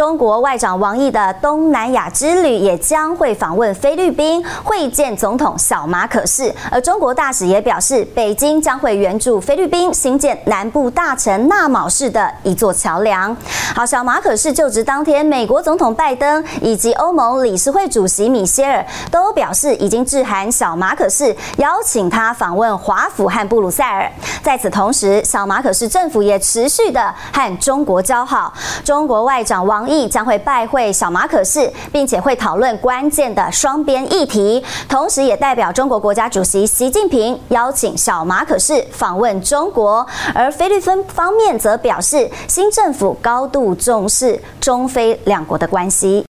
中国外长王毅的东南亚之旅也将会访问菲律宾，会见总统小马可仕。而中国大使也表示，北京将会援助菲律宾新建南部大城纳卯市的一座桥梁。好，小马可仕就职当天，美国总统拜登以及欧盟理事会主席米歇尔都表示，已经致函小马可仕，邀请他访问华府和布鲁塞尔。在此同时，小马可仕政府也持续的和中国交好。中国外长王。毅将会拜会小马可仕，并且会讨论关键的双边议题，同时也代表中国国家主席习近平邀请小马可仕访问中国。而菲律宾方面则表示，新政府高度重视中菲两国的关系。